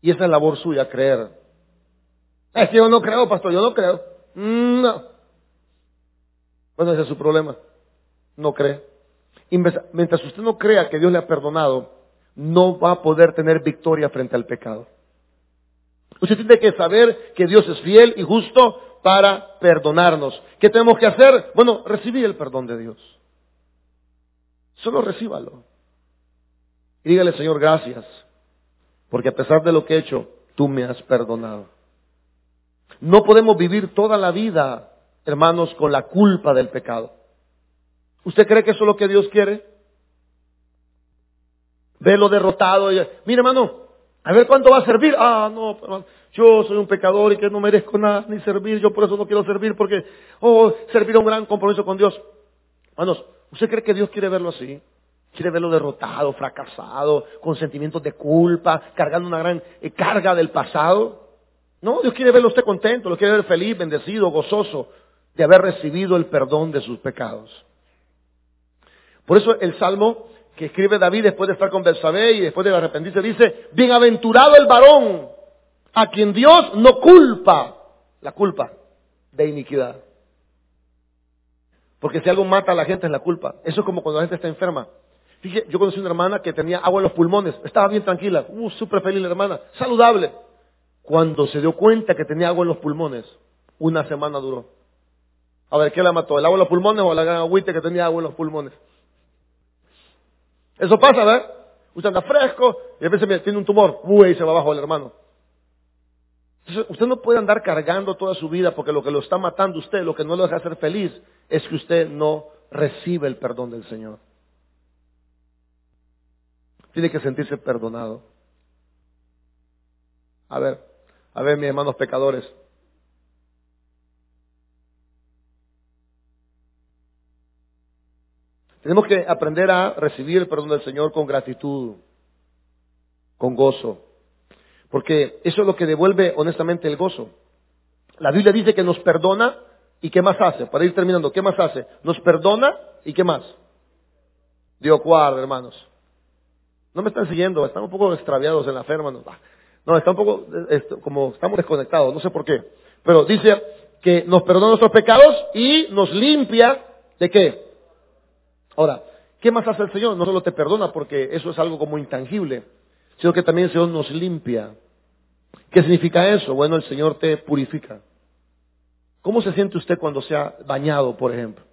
Y esa es labor suya, creer. Es que yo no creo, pastor, yo no creo. Mm, no. Bueno, ese es su problema. No cree. Mientras usted no crea que Dios le ha perdonado, no va a poder tener victoria frente al pecado. Usted tiene que saber que Dios es fiel y justo para perdonarnos. ¿Qué tenemos que hacer? Bueno, recibir el perdón de Dios. Solo recíbalo. Dígale, Señor, gracias, porque a pesar de lo que he hecho, tú me has perdonado. No podemos vivir toda la vida, hermanos, con la culpa del pecado. ¿Usted cree que eso es lo que Dios quiere? Velo derrotado. Y, Mire, hermano, a ver cuánto va a servir. Ah, no, yo soy un pecador y que no merezco nada ni servir. Yo por eso no quiero servir porque, oh, servir a un gran compromiso con Dios. Hermanos, ¿usted cree que Dios quiere verlo así? Quiere verlo derrotado, fracasado, con sentimientos de culpa, cargando una gran eh, carga del pasado. No, Dios quiere verlo usted contento, lo quiere ver feliz, bendecido, gozoso de haber recibido el perdón de sus pecados. Por eso el Salmo que escribe David después de estar con Belsabé y después de arrepentirse dice, bienaventurado el varón a quien Dios no culpa la culpa de iniquidad. Porque si algo mata a la gente es la culpa. Eso es como cuando la gente está enferma. Fíjese, yo conocí una hermana que tenía agua en los pulmones, estaba bien tranquila, uh, súper feliz la hermana, saludable. Cuando se dio cuenta que tenía agua en los pulmones, una semana duró. A ver, ¿qué la mató? ¿El agua en los pulmones o la gran agüita que tenía agua en los pulmones? Eso pasa, ¿verdad? Usted anda fresco y a veces tiene un tumor, uy, se va abajo el hermano. Entonces, usted no puede andar cargando toda su vida porque lo que lo está matando usted, lo que no lo deja ser feliz, es que usted no recibe el perdón del Señor. Tiene que sentirse perdonado. A ver, a ver, mis hermanos pecadores, Tenemos que aprender a recibir el perdón del Señor con gratitud, con gozo. Porque eso es lo que devuelve honestamente el gozo. La Biblia dice que nos perdona y ¿qué más hace? Para ir terminando, ¿qué más hace? Nos perdona y ¿qué más? Dios guarda, hermanos. No me están siguiendo, están un poco extraviados en la fe, hermanos. No, está un poco, como estamos desconectados, no sé por qué. Pero dice que nos perdona nuestros pecados y nos limpia de qué? Ahora, ¿qué más hace el Señor? No solo te perdona porque eso es algo como intangible, sino que también el Señor nos limpia. ¿Qué significa eso? Bueno, el Señor te purifica. ¿Cómo se siente usted cuando se ha bañado, por ejemplo?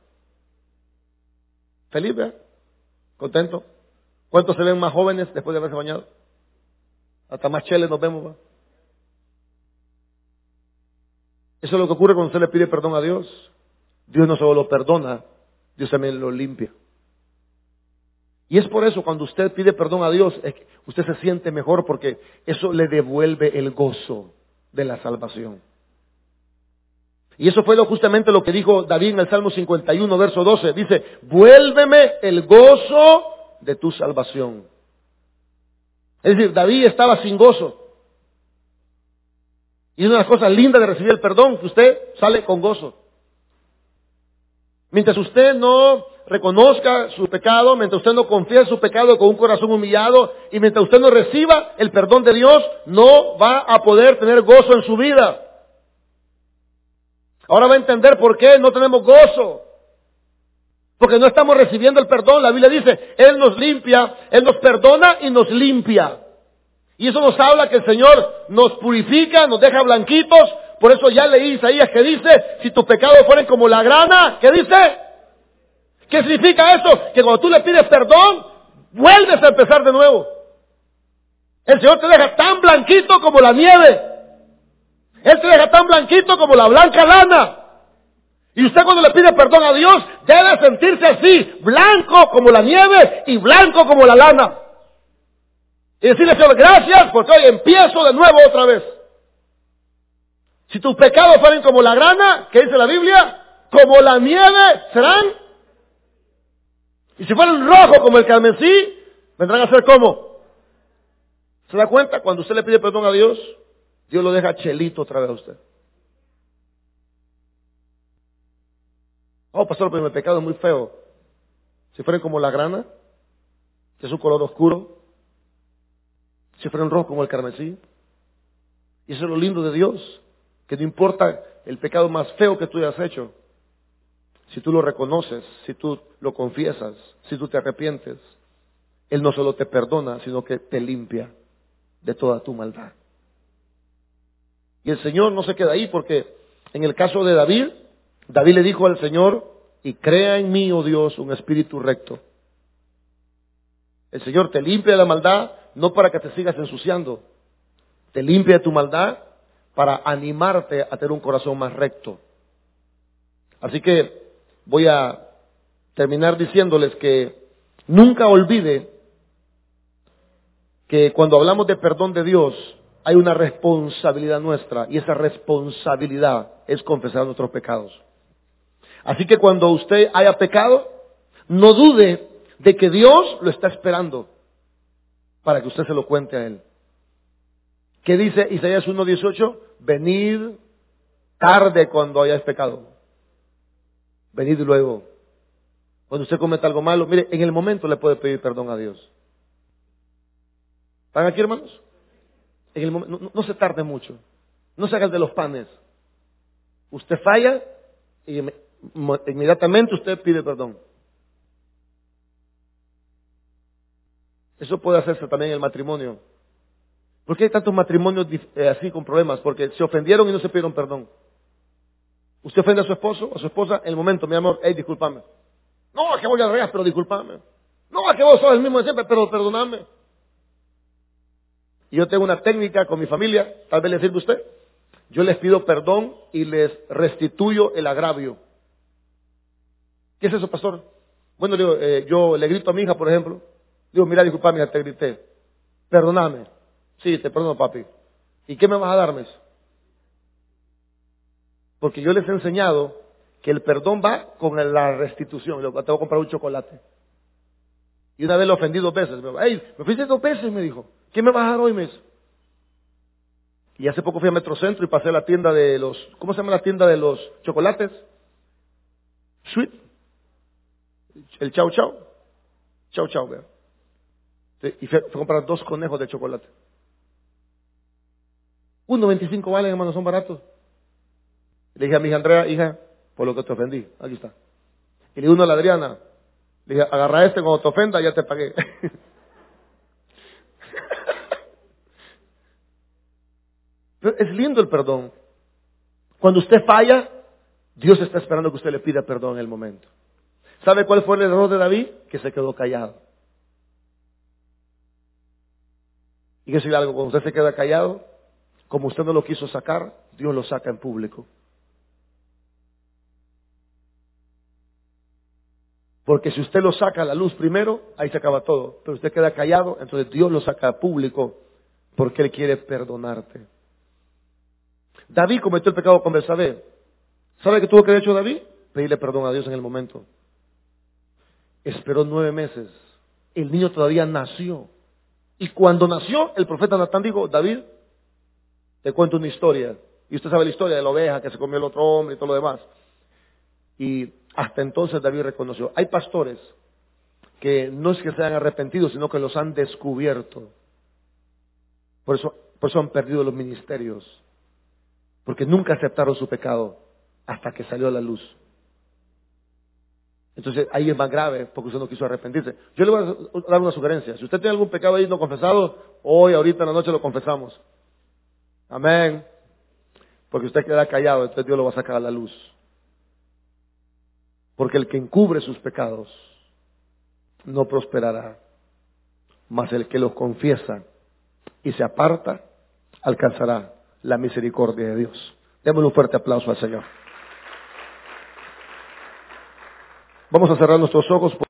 ¿Feliz, ¿verdad? ¿Contento? ¿Cuántos se ven más jóvenes después de haberse bañado? Hasta más cheles nos vemos, ¿va? Eso es lo que ocurre cuando usted le pide perdón a Dios. Dios no solo lo perdona, Dios también lo limpia. Y es por eso cuando usted pide perdón a Dios, usted se siente mejor porque eso le devuelve el gozo de la salvación. Y eso fue justamente lo que dijo David en el Salmo 51, verso 12. Dice, vuélveme el gozo de tu salvación. Es decir, David estaba sin gozo. Y es una de las cosas lindas de recibir el perdón, que usted sale con gozo. Mientras usted no reconozca su pecado, mientras usted no confíe su pecado con un corazón humillado y mientras usted no reciba el perdón de Dios, no va a poder tener gozo en su vida. Ahora va a entender por qué no tenemos gozo. Porque no estamos recibiendo el perdón. La Biblia dice, Él nos limpia, Él nos perdona y nos limpia. Y eso nos habla que el Señor nos purifica, nos deja blanquitos. Por eso ya leí Isaías que dice, si tus pecados fueren como la grana, ¿qué dice? ¿Qué significa eso? Que cuando tú le pides perdón, vuelves a empezar de nuevo. El Señor te deja tan blanquito como la nieve. Él te deja tan blanquito como la blanca lana. Y usted cuando le pide perdón a Dios, debe sentirse así, blanco como la nieve y blanco como la lana. Y decirle, Señor, gracias porque hoy empiezo de nuevo otra vez. Si tus pecados fueren como la grana, ¿qué dice la Biblia? Como la nieve serán y si fueran rojo como el carmesí, vendrán a ser como. ¿Se da cuenta? Cuando usted le pide perdón a Dios, Dios lo deja chelito otra vez a usted. Oh, pastor, pero mi pecado es muy feo. Si fueran como la grana, que es un color oscuro, si fueran rojos como el carmesí. Y eso es lo lindo de Dios, que no importa el pecado más feo que tú hayas hecho, si tú lo reconoces, si tú lo confiesas, si tú te arrepientes, Él no solo te perdona, sino que te limpia de toda tu maldad. Y el Señor no se queda ahí porque en el caso de David, David le dijo al Señor, y crea en mí, oh Dios, un espíritu recto. El Señor te limpia de la maldad, no para que te sigas ensuciando, te limpia de tu maldad para animarte a tener un corazón más recto. Así que voy a terminar diciéndoles que nunca olvide que cuando hablamos de perdón de Dios hay una responsabilidad nuestra y esa responsabilidad es confesar nuestros pecados. Así que cuando usted haya pecado, no dude de que Dios lo está esperando para que usted se lo cuente a Él. ¿Qué dice Isaías 1.18? Venid tarde cuando hayáis pecado. Venid luego. Cuando usted cometa algo malo, mire, en el momento le puede pedir perdón a Dios. ¿Están aquí, hermanos? En el momento, no, se tarde mucho. No se haga el de los panes. Usted falla y inmediatamente usted pide perdón. Eso puede hacerse también en el matrimonio. ¿Por qué hay tantos matrimonios eh, así con problemas? Porque se ofendieron y no se pidieron perdón. Usted ofende a su esposo o a su esposa en el momento, mi amor, hey, discúlpame. No, es que voy a reír, pero discúlpame. No, es que vos sos el mismo de siempre, pero perdoname. Y yo tengo una técnica con mi familia, tal vez le sirve a usted. Yo les pido perdón y les restituyo el agravio. ¿Qué es eso, pastor? Bueno, eh, yo le grito a mi hija, por ejemplo. Digo, mira, disculpame, te grité. Perdóname. Sí, te perdono, papi. ¿Y qué me vas a darme? Porque yo les he enseñado que el perdón va con la restitución. Te voy a comprar un chocolate. Y una vez lo ofendí dos veces. Me, Ey, me fuiste dos veces, me dijo. ¿Qué me vas a dar hoy, mes? Y hace poco fui a Metrocentro y pasé a la tienda de los, ¿cómo se llama la tienda de los chocolates? Sweet. El chau chau. Chau chau, vea. Y fui a comprar dos conejos de chocolate. 1.25 valen, hermano, son baratos. Le dije a mi hija Andrea, hija, por lo que te ofendí, aquí está. Y le dije uno a la Adriana, le dije, agarra este cuando te ofenda, ya te pagué. Pero es lindo el perdón. Cuando usted falla, Dios está esperando que usted le pida perdón en el momento. ¿Sabe cuál fue el error de David? Que se quedó callado. Y que si algo, cuando usted se queda callado, como usted no lo quiso sacar, Dios lo saca en público. Porque si usted lo saca a la luz primero, ahí se acaba todo. Pero usted queda callado, entonces Dios lo saca a público porque Él quiere perdonarte. David cometió el pecado con Bersabé. ¿Sabe qué tuvo que haber hecho David? Pedirle perdón a Dios en el momento. Esperó nueve meses. El niño todavía nació. Y cuando nació, el profeta Natán dijo, David, te cuento una historia. Y usted sabe la historia de la oveja que se comió el otro hombre y todo lo demás. Y hasta entonces David reconoció. Hay pastores que no es que se han arrepentido, sino que los han descubierto. Por eso, por eso han perdido los ministerios. Porque nunca aceptaron su pecado hasta que salió a la luz. Entonces ahí es más grave porque usted no quiso arrepentirse. Yo le voy a dar una sugerencia. Si usted tiene algún pecado ahí no confesado, hoy, ahorita en la noche lo confesamos. Amén. Porque usted queda callado, entonces Dios lo va a sacar a la luz. Porque el que encubre sus pecados no prosperará, mas el que los confiesa y se aparta alcanzará la misericordia de Dios. Démosle un fuerte aplauso al Señor. Vamos a cerrar nuestros ojos.